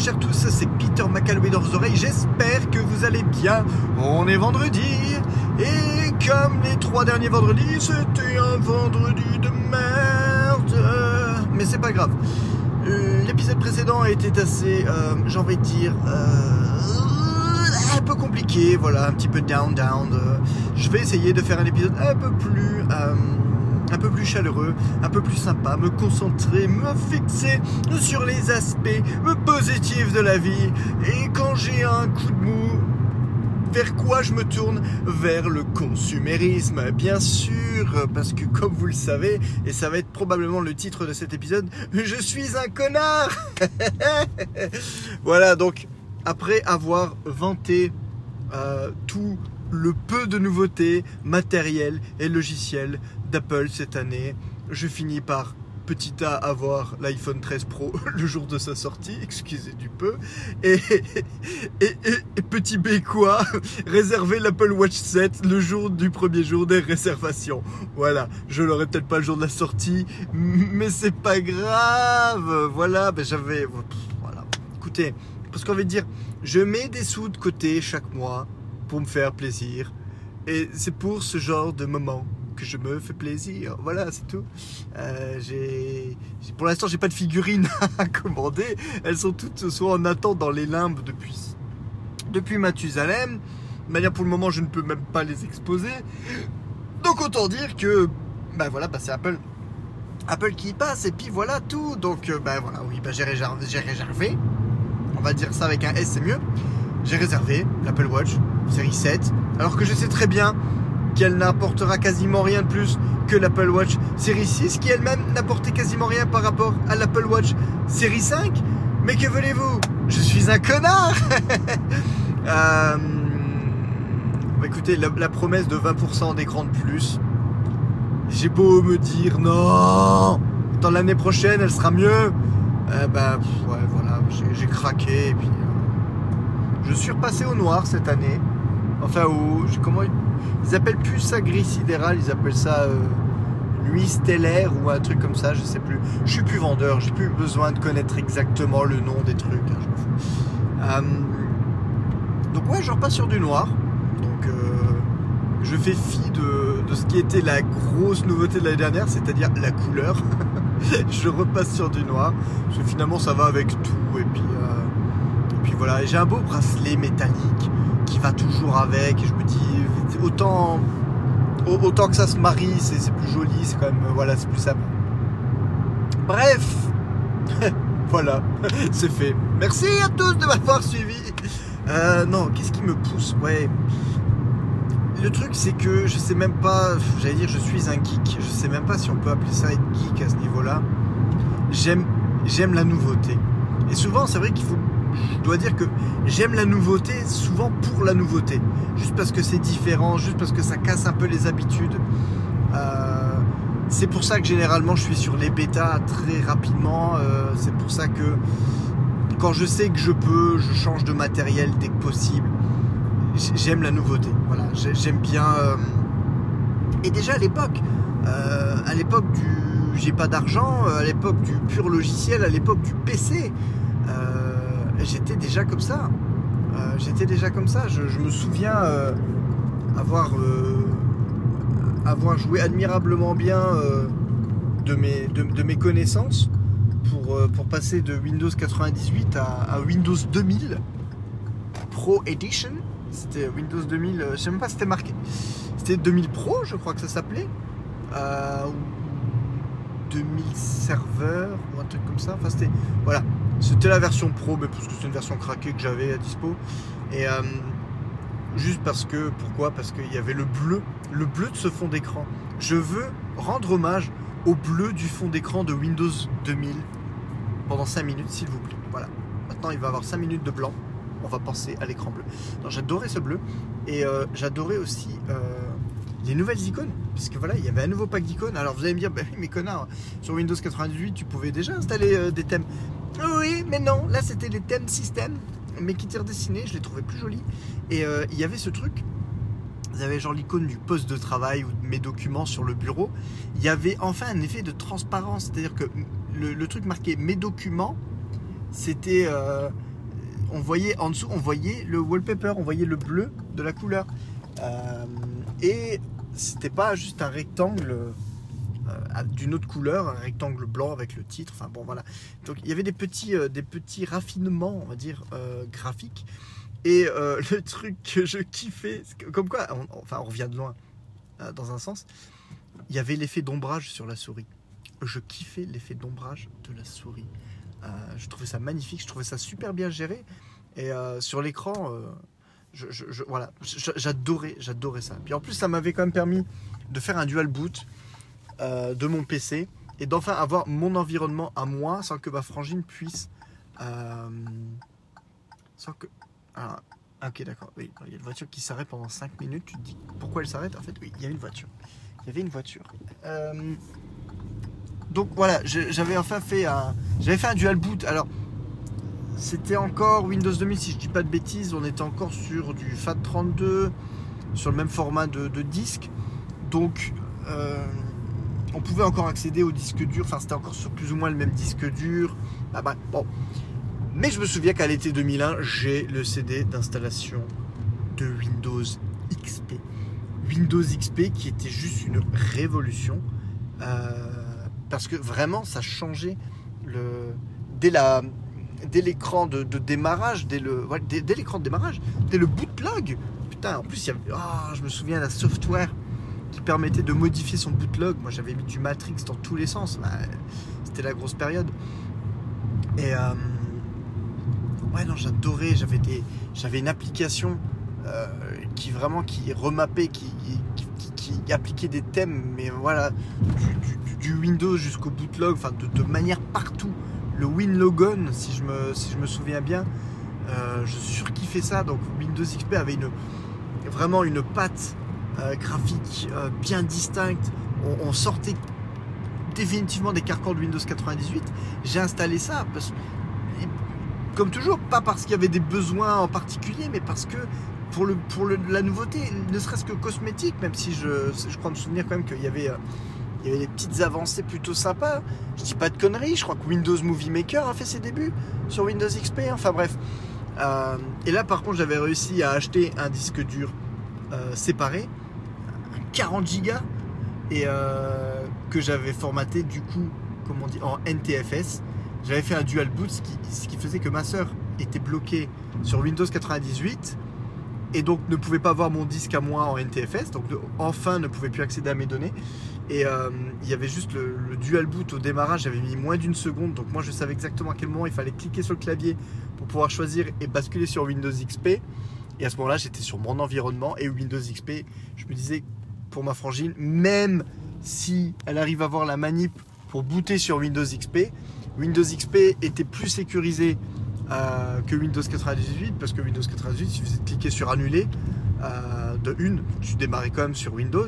chers tous, c'est Peter McAlway dans vos oreilles. J'espère que vous allez bien. On est vendredi et comme les trois derniers vendredis, c'était un vendredi de merde. Mais c'est pas grave. Euh, l'épisode précédent était assez, euh, envie de dire, euh, un peu compliqué. Voilà, un petit peu down, down. je vais essayer de faire un épisode un peu plus un peu plus chaleureux, un peu plus sympa, me concentrer, me fixer sur les aspects positifs de la vie. Et quand j'ai un coup de mou, vers quoi je me tourne? Vers le consumérisme, bien sûr, parce que comme vous le savez, et ça va être probablement le titre de cet épisode, je suis un connard Voilà, donc après avoir vanté euh, tout le peu de nouveautés matérielles et logicielles d'Apple cette année. Je finis par petit A avoir l'iPhone 13 Pro le jour de sa sortie, excusez du peu, et, et, petit B quoi, réserver l'Apple Watch 7 le jour du premier jour des réservations. Voilà, je l'aurai peut-être pas le jour de la sortie, mais c'est pas grave. Voilà, ben j'avais, voilà. Écoutez, parce qu'on va dire, je mets des sous de côté chaque mois pour me faire plaisir, et c'est pour ce genre de moment je me fais plaisir. Voilà, c'est tout. Euh, j'ai, pour l'instant, j'ai pas de figurines à commander. Elles sont toutes soit en attente dans les limbes depuis, depuis Mathusalem. De manière, pour le moment, je ne peux même pas les exposer. Donc, autant dire que, ben voilà, bah, c'est Apple. Apple qui passe, et puis voilà tout. Donc, ben voilà, oui, ben j'ai réservé, réservé. On va dire ça avec un S, c'est mieux. J'ai réservé l'Apple Watch série 7. Alors que je sais très bien qu'elle n'apportera quasiment rien de plus que l'Apple Watch série 6, qui elle-même n'apportait quasiment rien par rapport à l'Apple Watch série 5. Mais que voulez-vous? Je suis un connard euh, Écoutez, la, promesse de 20% d'écran de plus, j'ai beau me dire non, dans l'année prochaine elle sera mieux. Eh ben, ouais, voilà, j'ai craqué et puis euh, je suis repassé au noir cette année. Enfin, au, comment ils appellent plus ça gris sidéral, ils appellent ça euh, nuit stellaire ou un truc comme ça, je sais plus. Je suis plus vendeur, j'ai plus besoin de connaître exactement le nom des trucs. Hein, euh, donc ouais, je repasse sur du noir. Donc euh, je fais fi de, de, ce qui était la grosse nouveauté de l'année dernière, c'est-à-dire la couleur. je repasse sur du noir, parce finalement ça va avec tout. Et puis, et puis voilà, j'ai un beau bracelet métallique va toujours avec. Je me dis, autant, autant que ça se marie, c'est plus joli, c'est quand même, voilà, c'est plus simple. Bref, voilà, c'est fait. Merci à tous de m'avoir suivi. Euh, non, qu'est-ce qui me pousse? Ouais. Le truc, c'est que je sais même pas, j'allais dire, je suis un geek. Je sais même pas si on peut appeler ça être geek à ce niveau-là. J'aime, j'aime la nouveauté. Et souvent, c'est vrai qu'il faut je dois dire que j'aime la nouveauté souvent pour la nouveauté. Juste parce que c'est différent, juste parce que ça casse un peu les habitudes. Euh, c'est pour ça que généralement je suis sur les bêtas très rapidement. Euh, c'est pour ça que quand je sais que je peux, je change de matériel dès que possible. J'aime la nouveauté. Voilà, j'aime bien. Euh, et déjà à l'époque, à l'époque du j'ai pas d'argent, à l'époque du pur logiciel, à l'époque du PC j'étais déjà comme ça. Euh, j'étais déjà comme ça. Je, me souviens euh, avoir, euh, avoir joué admirablement bien de, mes, de, mes connaissances pour, pour passer de Windows 98 à, Windows 2000 Pro Edition. C'était Windows 2000, je sais même pas si c'était marqué. C'était 2000 Pro, je crois que ça s'appelait. 2000 serveurs ou un truc comme ça. Enfin, c'était. Voilà. C'était la version pro, mais parce que c'est une version craquée que j'avais à dispo. Et euh, juste parce que, pourquoi? Parce qu'il y avait le bleu, le bleu de ce fond d'écran. Je veux rendre hommage au bleu du fond d'écran de Windows 2000 pendant 5 minutes, s'il vous plaît. Voilà. Maintenant, il va avoir 5 minutes de blanc. On va penser à l'écran bleu. J'adorais ce bleu. Et euh, j'adorais aussi euh, les nouvelles icônes. Puisque voilà, il y avait un nouveau pack d'icônes. Alors vous allez me dire, bah oui, mais connard, sur Windows 98, tu pouvais déjà installer des thèmes. Oui, mais non, là c'était les thèmes système, mais qui étaient redessinés, je les trouvais plus jolis. Et euh, il y avait ce truc, vous avez genre l'icône du poste de travail ou de mes documents sur le bureau. Il y avait enfin un effet de transparence, c'est-à-dire que le, truc marqué mes documents c'était. euh, on voyait en dessous, on voyait le wallpaper, on voyait le bleu de la couleur. Euh, et c'était pas juste un rectangle d'une autre couleur, un rectangle blanc avec le titre. Enfin bon, voilà. Donc il y avait des petits, euh, des petits raffinements, on va dire, euh, graphiques. Et euh, le truc que je kiffais, comme quoi, on- enfin on revient de loin euh, dans un sens, il y avait l'effet d'ombrage sur la souris. Je kiffais l'effet d'ombrage de la souris. Euh, je trouvais ça magnifique, je trouvais ça super bien géré. Et euh, sur l'écran, euh, je, voilà, j'adorais, j'adorais ça. Puis en plus, ça m'avait quand même permis de faire un dual boot euh, de mon PC et d'enfin avoir mon environnement à moi sans que ma frangine puisse. euh, sans que. Ah, ok, d'accord. Oui, il y a une voiture qui s'arrête pendant 5 minutes. Tu te dis pourquoi elle s'arrête? En fait, oui, il y a une voiture. Il y avait une voiture. Euh, donc voilà, j'avais enfin fait un, j'avais fait un dual boot. Alors, c'était encore Windows 2000, si je dis pas de bêtises. On était encore sur du FAT32, sur le même format de, disque. Donc, on pouvait encore accéder au disque dur. Enfin, c'était encore sur plus ou moins le même disque dur. Ah bah, bon. Mais je me souviens qu'à l'été 2001, j'ai le CD d'installation de Windows XP. Windows XP qui était juste une révolution. Euh, parce que vraiment, ça changeait le, dès la dès l'écran de, démarrage, dès le ouais, dès, l'écran de démarrage, dès le bootlog. Putain, en plus, il y avait, ah, je me souviens la software qui permettait de modifier son bootlog. Moi, j'avais mis du Matrix dans tous les sens. Bah, C'était la grosse période. Et euh, ouais, non, j'adorais. J'avais des, j'avais une application euh, qui vraiment qui remappait, qui, qui, appliquait des thèmes, mais voilà, du, Windows jusqu'au bootlog, enfin de, de manière partout. Le WinLogon, si je me, si je me souviens bien, euh, je surkiffais ça. Donc Windows XP avait une, vraiment une patte euh, graphique euh, bien distincte. On, on sortait définitivement des carcans de Windows 98. J'ai installé ça parce comme toujours, pas parce qu'il y avait des besoins en particulier, mais parce que pour, le, pour le- la nouveauté, ne serait-ce que cosmétique, même si je, je crois me souvenir quand même qu'il y avait, euh, y avait des petites avancées plutôt sympas. Je dis pas de conneries, je crois que Windows Movie Maker a fait ses débuts sur Windows XP, enfin bref. Et là par contre j'avais réussi à acheter un disque dur séparé, 40 Go et euh, que j'avais formaté du coup, comment on dit, en NTFS. J'avais fait un dual boot, ce qui, faisait que ma sœur était bloquée sur Windows 98 et donc ne pouvait pas voir mon disque à moi en NTFS, donc enfin ne pouvait plus accéder à mes données. Et euh, il y avait juste le dual boot au démarrage, j'avais mis moins d'une seconde, donc moi je savais exactement à quel moment il fallait cliquer sur le clavier pour pouvoir choisir et basculer sur Windows XP. Et à ce moment-là, j'étais sur mon environnement et Windows XP, je me disais pour ma frangine, même si elle arrive à voir la manip pour booter sur Windows XP, Windows XP était plus sécurisé euh, que Windows 98 parce que Windows 98, il suffisait de cliquer sur annuler. euh, de une, tu démarrais quand même sur Windows,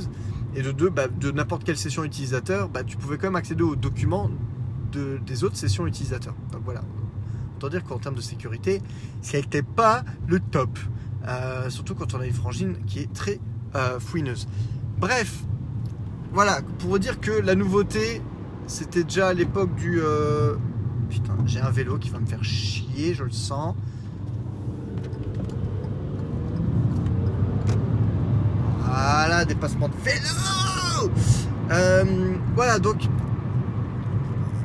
et de deux, bah, de n'importe quelle session utilisateur, bah, tu pouvais quand même accéder aux documents de- des autres sessions utilisateurs. Donc voilà. Autant dire qu'en termes de sécurité, ça n'était pas le top. Euh, surtout quand on a une frangine qui est très fouineuse. Bref, voilà, pour dire que la nouveauté, c'était déjà à l'époque du. euh, Putain, j'ai un vélo qui va me faire chier, je le sens. Voilà, dépassement de vélo Euh, Voilà, donc.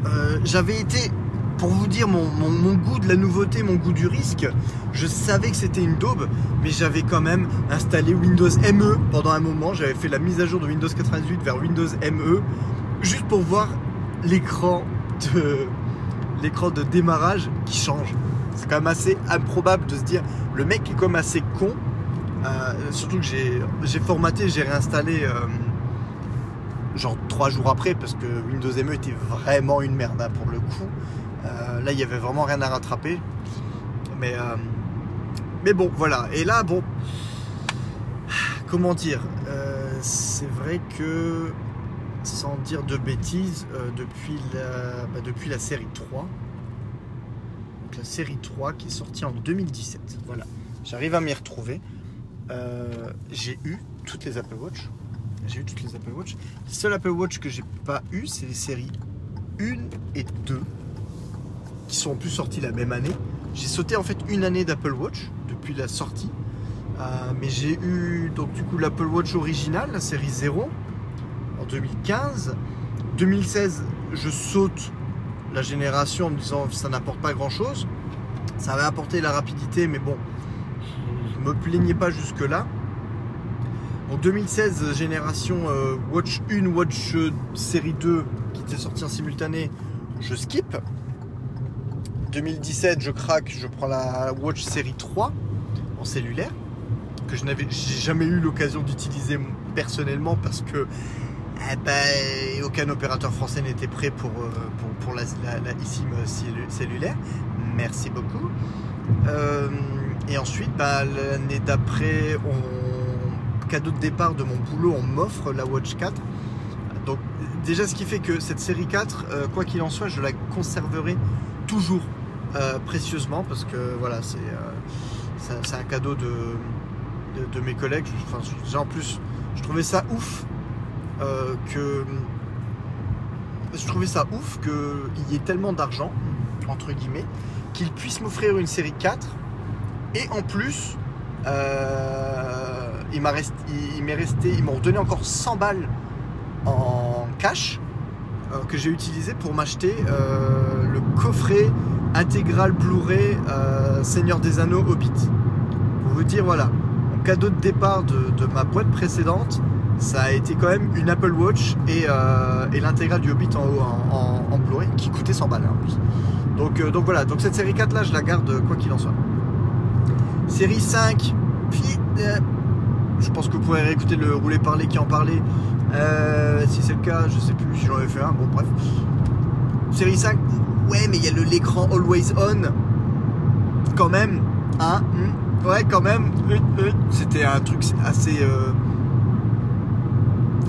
euh, J'avais été. Pour vous dire mon, goût de la nouveauté, mon goût du risque, je savais que c'était une daube, mais j'avais quand même installé Windows ME pendant un moment. J'avais fait la mise à jour de Windows 98 vers Windows ME, juste pour voir l'écran de l'écran de démarrage qui change. C'est quand même assez improbable de se dire le mec est comme assez con. Euh, surtout que j'ai j'ai formaté, j'ai réinstallé euh, genre trois jours après parce que Windows ME était vraiment une merde hein, pour le coup. Euh, là il y avait vraiment rien à rattraper. Mais euh, mais bon voilà. Et là bon comment dire euh, c'est vrai que sans dire de bêtises, depuis, la, bah, depuis la série 3. Donc la série 3 qui est sortie en 2017. Voilà. J'arrive à m'y retrouver. J'ai eu toutes les Apple Watch. J'ai eu toutes les Apple Watch. Les seuls Apple Watch que j'ai pas eu, c'est les séries 1 et 2. Qui sont en plus sortis la même année. J'ai sauté en fait une année d'Apple Watch depuis la sortie. Euh, mais j'ai eu donc du coup l'Apple Watch original, la série 0, en 2015. 2016, je saute la génération en me disant ça n'apporte pas grand chose. Ça avait apporté la rapidité, mais bon, je me plaignais pas jusque-là. En 2016, génération euh, Watch 1, Watch série 2 qui était sortie en simultané, je skip. 2017, je craque, je prends la Watch série 3 en cellulaire que je n'avais jamais eu l'occasion d'utiliser personnellement parce que eh ben, aucun opérateur français n'était prêt pour, euh, pour, la, la, cellulaire. Merci beaucoup. Euh, et ensuite, bah, l'année d'après, cadeau de départ de mon boulot, on m'offre la Watch 4. Donc déjà, ce qui fait que cette série 4, euh, quoi qu'il en soit, je la conserverai toujours précieusement parce que voilà, c'est un cadeau de, de, mes collègues. Enfin, en plus, je trouvais ça ouf euh, que je trouvais ça ouf qu'il y ait tellement d'argent entre guillemets qu'ils puissent m'offrir une série 4 et en plus euh, il m'a resté, il, m'est resté, ils m'ont donné encore 100 balles en cash euh, que j'ai utilisé pour m'acheter le coffret intégral Blu-ray Seigneur des Anneaux Hobbit. Pour vous dire voilà, cadeau de départ de, ma boîte précédente, ça a été quand même une Apple Watch et, euh, l'intégrale du Hobbit en en, en, Blu-ray qui coûtait 100 balles hein, en plus. Donc, euh, donc voilà, donc cette série 4 là, je la garde quoi qu'il en soit. Série 5, puis, euh, je pense que vous pourrez réécouter le rouler parler qui en parlait. si c'est le cas, je sais plus si j'en ai fait un, bon bref. Série 5, ouais, mais il y a l'écran Always On quand même. Hein, ouais, quand même, c'était un truc assez euh,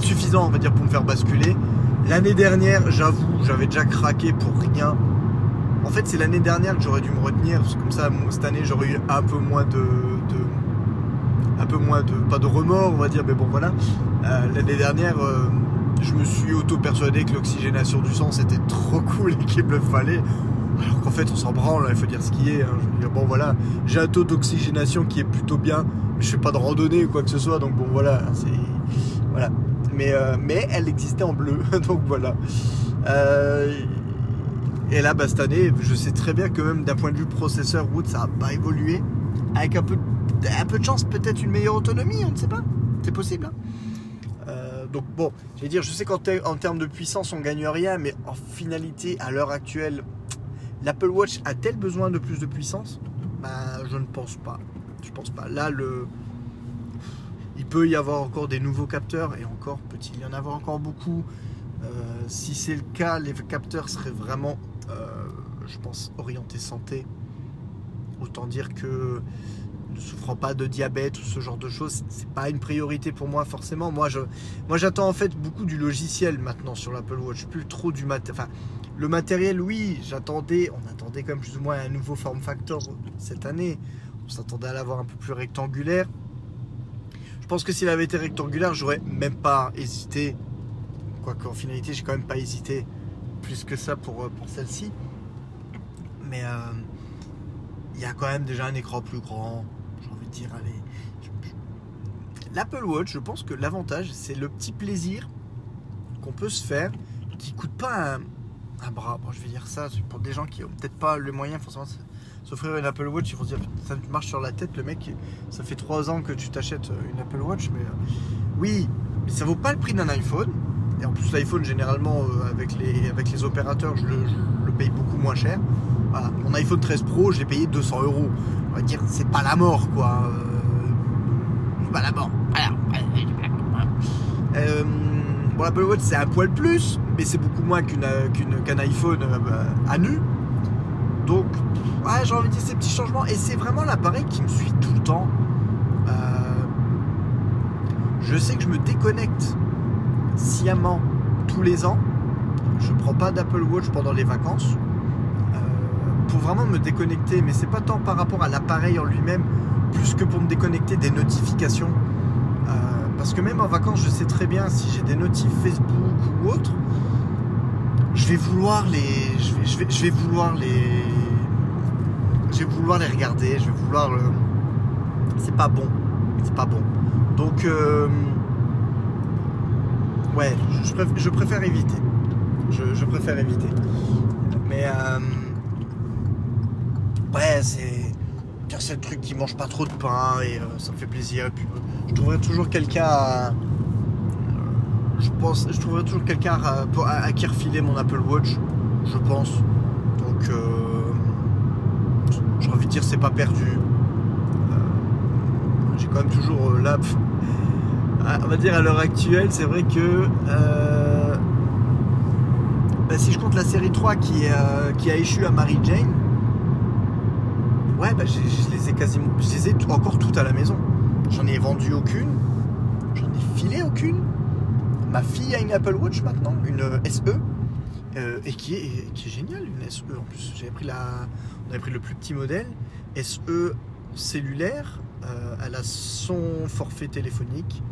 suffisant, on va dire, pour me faire basculer. L'année dernière, j'avoue, j'avais déjà craqué pour rien. En fait, c'est l'année dernière que j'aurais dû me retenir, parce comme ça, cette année, j'aurais eu un peu moins de, un peu moins de, pas de remords, on va dire, mais bon, voilà. Euh, l'année dernière, euh, je me suis auto-persuadé que l'oxygénation du sang, c'était trop cool et qu'il me le fallait. Alors qu'en fait, on s'en branle, il faut dire ce qui est. Hein. bon, voilà, j'ai un taux d'oxygénation qui est plutôt bien, mais je fais pas de randonnée ou quoi que ce soit, donc bon, voilà, c'est. Voilà. Mais, euh, mais elle existait en bleu, donc voilà. Euh, et là, bah, cette année, je sais très bien que même d'un point de vue processeur, Wood, ça n'a pas évolué. Avec un peu, un peu de chance, peut-être une meilleure autonomie, on ne sait pas. C'est possible. Hein. Donc bon, je vais dire, je sais qu'en termes de puissance, on gagne rien, mais en finalité, à l'heure actuelle, L'Apple Watch a-t-elle besoin de plus de puissance? Bah, Je ne pense pas. Je pense pas. Là, le... il peut y avoir encore des nouveaux capteurs et encore peut-il y en avoir encore beaucoup. Euh, si c'est le cas, les capteurs seraient vraiment, euh, je pense, orientés santé. Autant dire que ne souffrant pas de diabète ou ce genre de choses, c'est pas une priorité pour moi forcément. Moi, j'attends en fait beaucoup du logiciel maintenant sur l'Apple Watch, plus trop du matériel. Le matériel, oui, j'attendais, on attendait quand même plus ou moins un nouveau form factor cette année. On s'attendait à l'avoir un peu plus rectangulaire. Je pense que s'il avait été rectangulaire, j'aurais même pas hésité. Quoique en finalité, j'ai quand même pas hésité plus que ça pour, euh, celle-ci. Mais euh, il y a quand même déjà un écran plus grand. Dire, allez. L'Apple Watch, je pense que l'avantage, c'est le petit plaisir qu'on peut se faire qui coûte pas un, bras. Je vais dire ça pour des gens qui ont peut-être pas le moyen forcément s'offrir une Apple Watch. Ils vont se dire ça marche sur la tête, le mec. Ça fait 3 ans que tu t'achètes une Apple Watch, mais euh, oui, mais ça vaut pas le prix d'un iPhone. Et en plus, l'iPhone, généralement, euh, avec, les, avec les opérateurs, je le, paye beaucoup moins cher. Voilà. Mon iPhone 13 Pro, je l'ai payé 200 euros. Va dire, c'est pas la mort, quoi. Euh, pas la mort. Euh, bon, l'Apple Watch, c'est un poil plus, mais c'est beaucoup moins qu'un iPhone euh, à nu. Donc, ouais, j'ai envie de dire ces petits changements. Et c'est vraiment l'appareil qui me suit tout le temps. Euh, je sais que je me déconnecte sciemment tous les ans. Je prends pas d'Apple Watch pendant les vacances. Euh, pour vraiment me déconnecter, mais c'est pas tant par rapport à l'appareil en lui-même, plus que pour me déconnecter des notifications. parce que même en vacances, je sais très bien si j'ai des notifs Facebook ou autres, je vais vouloir les, je vais, je vais, vouloir les, je vais vouloir les regarder, je vais vouloir le, c'est pas bon, c'est pas bon. Donc, euh, ouais, je, préfère, je préfère éviter. Je, je préfère éviter. Mais euh, ouais, c'est c'est le truc qui mange pas trop de pain et euh, ça me fait plaisir. Puis, euh, je trouverai toujours quelqu'un à, je pense, je trouverai toujours quelqu'un à, qui refiler mon Apple Watch, je pense. Donc, euh, j'ai envie de dire, c'est pas perdu. Euh, j'ai quand même toujours euh, à- on va dire à l'heure actuelle, c'est vrai que euh, bah, si je compte la série 3 qui, euh, qui a échu à Mary Jane, ouais, bah, je les ai quasiment, je les ai encore toutes à la maison. J'en ai vendu aucune, j'en ai filé aucune. Ma fille a une Apple Watch maintenant, une euh, SE, euh, et qui est, qui est géniale, une SE en plus. J'avais pris la, on avait pris le plus petit modèle, SE cellulaire. euh, elle a son forfait téléphonique.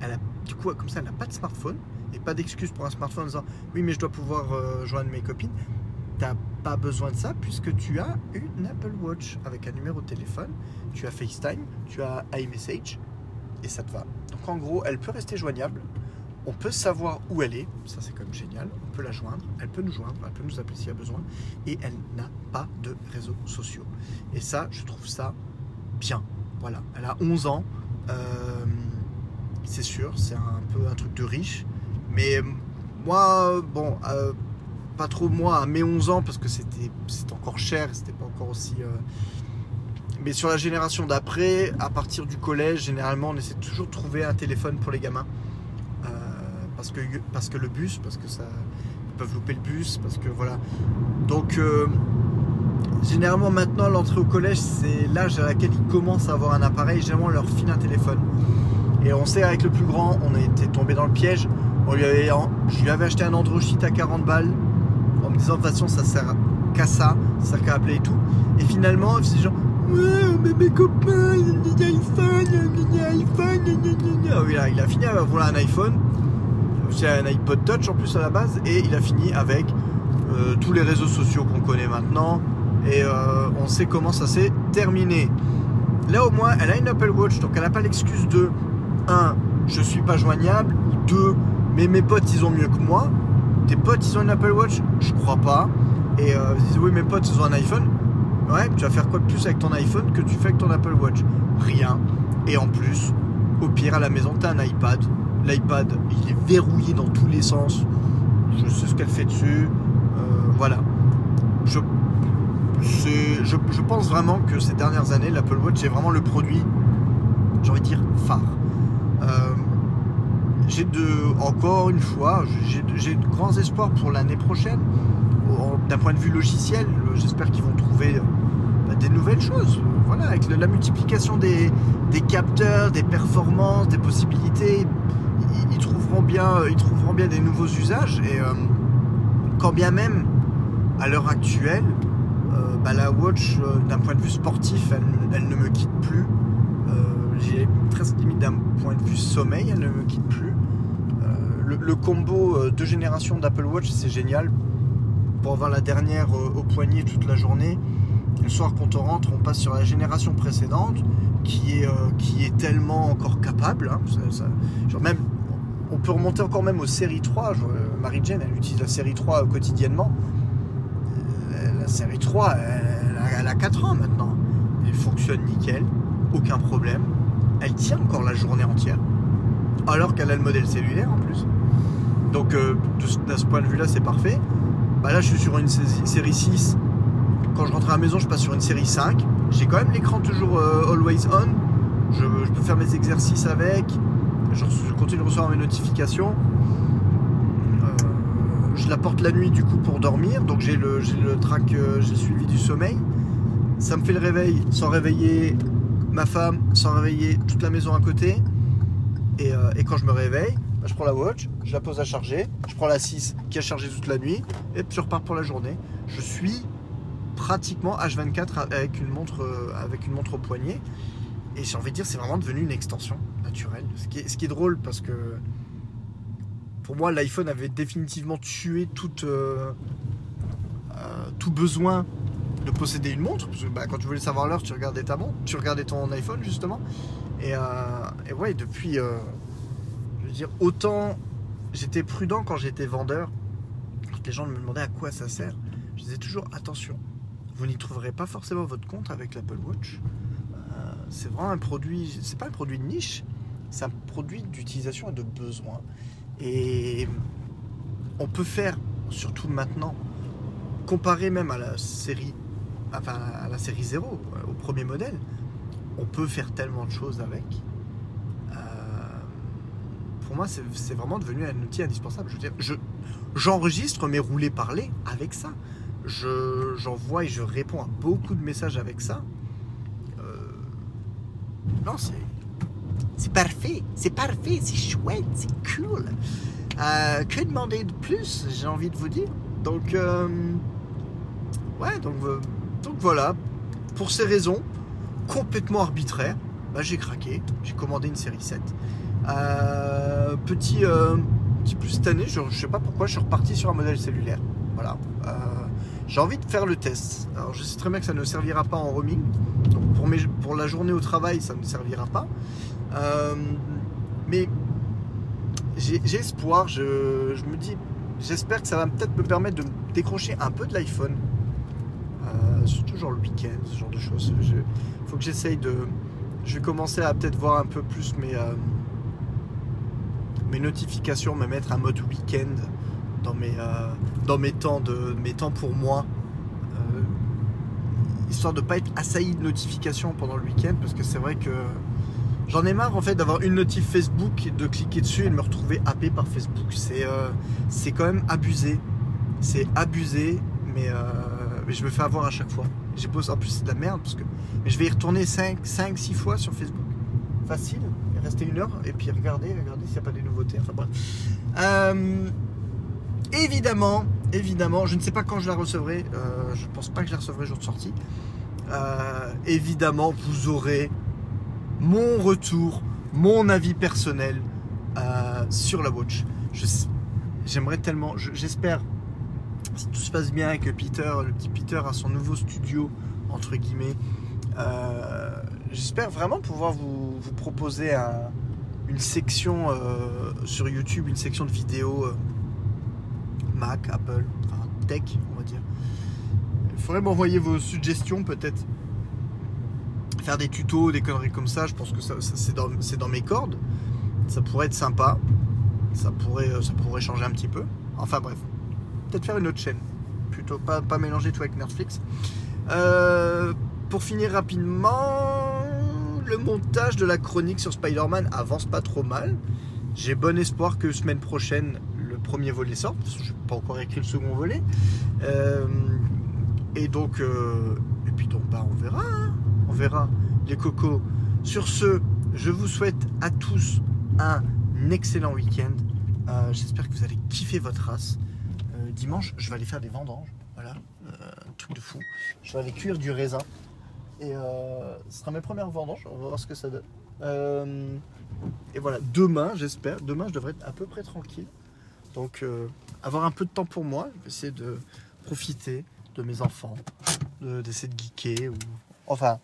Elle a, du coup, comme ça, elle n'a pas de smartphone et pas d'excuse pour un smartphone en disant oui, mais je dois pouvoir euh, joindre mes copines. T'as besoin de ça puisque tu as une Apple Watch avec un numéro de téléphone, tu as FaceTime, tu as iMessage et ça te va. Donc en gros, elle peut rester joignable. On peut savoir où elle est, ça c'est quand même génial. On peut la joindre, elle peut nous joindre, elle peut nous appeler s'il y a besoin. Et elle n'a pas de réseaux sociaux. Et ça, je trouve ça bien. Voilà, elle a 11 ans. Euh, c'est sûr, c'est un peu un truc de riche. Mais moi, bon, euh, pas trop moi à mes 11 ans parce que c'était encore cher, c'était pas encore aussi. euh, Mais sur la génération d'après, à partir du collège, généralement, on essaie toujours de trouver un téléphone pour les gamins. Euh, parce, que, parce que le bus, parce que ça. Ils peuvent louper le bus, parce que voilà. Donc, euh, généralement, maintenant, l'entrée au collège, c'est l'âge à laquelle ils commencent à avoir un appareil. Généralement, on leur file un téléphone. Et on sait, avec le plus grand, on été tombé dans le piège. On lui avait, je lui avais acheté un Android à 40 balles en me disant de toute façon ça sert qu'à ça, ça sert qu'à appeler et tout. Et finalement, c'est genre ouais, mais mes copains, ils iPhones, ils gna. Ah oui, là, il a fini avec voilà, un iPhone, c'est un iPod Touch en plus à la base, et il a fini avec euh, tous les réseaux sociaux qu'on connaît maintenant, et euh, on sait comment ça s'est terminé. Là au moins, elle a une Apple Watch, donc elle n'a pas l'excuse de 1. Je suis pas joignable, ou 2. Mais mes potes ils ont mieux que moi. Tes potes ils ont une Apple Watch Je crois pas. Et euh, ils disent oui, mes potes ils ont un iPhone. Ouais, tu vas faire quoi de plus avec ton iPhone que tu fais avec ton Apple Watch? Rien. Et en plus, au pire à la maison, tu as un iPad. L'iPad il est verrouillé dans tous les sens. Je sais ce qu'elle fait dessus. Euh, voilà. Je, je, je pense vraiment que ces dernières années, l'Apple Watch est vraiment le produit, j'ai envie de dire, phare. Euh, j'ai de, encore une fois, j'ai de, grands espoirs pour l'année prochaine. D'un point de vue logiciel, j'espère qu'ils vont trouver euh, bah, des nouvelles choses. Voilà, avec la multiplication des, des capteurs, des performances, des possibilités, ils, trouveront bien, ils trouveront bien des nouveaux usages. Et euh, quand bien même, à l'heure actuelle, euh, bah, la watch, d'un point de vue sportif, elle, ne me quitte plus. J'ai presque limite d'un point de vue sommeil, elle ne me quitte plus. Le, combo euh, deux générations d'Apple Watch, c'est génial. Pour avoir la dernière euh, au poignet toute la journée, le soir quand on rentre, on passe sur la génération précédente qui est, euh, tellement encore capable. hein. On peut remonter encore même aux séries 3. Je- euh, Mary Jane, elle utilise la série 3 quotidiennement. La série 3, elle, elle a 4 ans maintenant. Elle fonctionne nickel, aucun problème. Elle tient encore la journée entière. Alors qu'elle a le modèle cellulaire en plus. Donc euh, de, de ce point de vue-là, c'est parfait. Bah là, je suis sur une série 6. Quand je rentre à la maison, je passe sur une série 5. J'ai quand même l'écran toujours euh, always on. Je, peux faire mes exercices avec. Je, continue de recevoir mes notifications. Euh, je la porte la nuit du coup pour dormir. Donc j'ai le, le track, euh, j'ai le suivi du sommeil. Ça me fait le réveil sans réveiller ma femme, sans réveiller toute la maison à côté. Et, et quand je me réveille, bah, je prends la watch, je la pose à charger, je prends la 6 qui a chargé toute la nuit, et je repars pour la journée. Je suis pratiquement H24 avec une montre, euh, avec une montre au poignet. Et j'ai envie de dire, c'est vraiment devenu une extension naturelle. Ce qui est, drôle parce que pour moi, l'iPhone avait définitivement tué euh, euh, tout besoin de posséder une montre. Parce que bah, quand tu voulais savoir l'heure, tu regardais ta montre, tu regardais ton iPhone justement. Et, et ouais, depuis, je veux dire, autant j'étais prudent quand j'étais vendeur. Quand les gens me demandaient à quoi ça sert, je disais toujours attention, vous n'y trouverez pas forcément votre compte avec l'Apple Watch. c'est vraiment un produit, c'est pas un produit de niche, c'est un produit d'utilisation et de besoin. Et on peut faire, surtout maintenant, comparé même à la série, enfin à la série 0, au premier modèle, on peut faire tellement de choses avec. Pour moi, c'est vraiment devenu un outil indispensable. Je veux dire, j'enregistre mes roulés parlés avec ça. J'envoie et je réponds à beaucoup de messages avec ça. Euh, non, c'est c'est parfait, c'est parfait, c'est chouette, c'est cool. Euh, que demander de plus, j'ai envie de vous dire? Donc, euh, ouais, donc, euh, donc voilà. Pour ces raisons complètement arbitraires, bah, j'ai craqué. J'ai commandé une série 7. Petit, petit plus cette année, je, ne sais pas pourquoi, je suis reparti sur un modèle cellulaire. Voilà. j'ai envie de faire le test. Alors, je sais très bien que ça ne servira pas en roaming. Pour, la journée au travail, ça ne servira pas. Euh, mais j'ai espoir, je, me dis, j'espère que ça va peut-être me permettre de décrocher un peu de l'iPhone. Euh, surtout genre le week-end, ce genre de choses. Il faut que j'essaye de. Je vais commencer à peut-être voir un peu plus mes, euh, mes notifications, me mettre un mode week-end dans mes, dans mes temps de mes temps pour moi. histoire de ne pas être assailli de notifications pendant le week-end parce que c'est vrai que J'en ai marre en fait d'avoir une notif Facebook, de cliquer dessus et de me retrouver happé par Facebook. C'est euh, quand même abusé. C'est abusé, mais, euh, je me fais avoir à chaque fois. En plus c'est de la merde parce que mais je vais y retourner 5, 5 6 fois sur Facebook. Facile, il rester une heure et puis regarder, regarder s'il n'y a pas des nouveautés. Enfin bref. Euh, évidemment, évidemment, je ne sais pas quand je la recevrai. je ne pense pas que je la recevrai jour de sortie. évidemment, vous aurez mon retour, mon avis personnel euh, sur la Watch. J'aimerais tellement, j'espère, si tout se passe bien que Peter, le petit Peter, a son nouveau studio, entre guillemets, euh, j'espère vraiment pouvoir vous, proposer une section euh, sur YouTube, une section de vidéos Mac, Apple, tech, on va dire. Il faudrait m'envoyer vos suggestions peut-être faire des tutos, des conneries comme ça, je pense que c'est dans, mes cordes. Ça pourrait être sympa. Ça pourrait, ça pourrait changer un petit peu. Enfin bref. Peut-être faire une autre chaîne. Plutôt pas, mélanger tout avec Netflix. Euh, pour finir rapidement, le montage de la chronique sur Spider-Man avance pas trop mal. J'ai bon espoir que semaine prochaine, le premier volet sorte. Parce je n'ai pas encore écrit le second volet. Euh, et donc, euh, puis donc, bah, on verra. Hein on verra les cocos. Sur ce, je vous souhaite à tous un excellent week-end. Euh, j'espère que vous allez kiffer votre race. Dimanche, je vais aller faire des vendanges. Voilà, euh, truc de fou. Je vais aller cuire du raisin. Et ce sera mes premières vendanges. On va voir ce que ça donne. et voilà, demain, j'espère, demain, je devrais être à peu près tranquille. Donc, avoir un peu de temps pour moi. Je vais essayer de profiter de mes enfants, d'essayer de, de geeker. Ou... Enfin,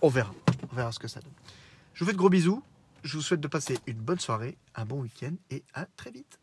on verra. On verra ce que ça donne. Je vous fais de gros bisous. Je vous souhaite de passer une bonne soirée, un bon week-end et à très vite.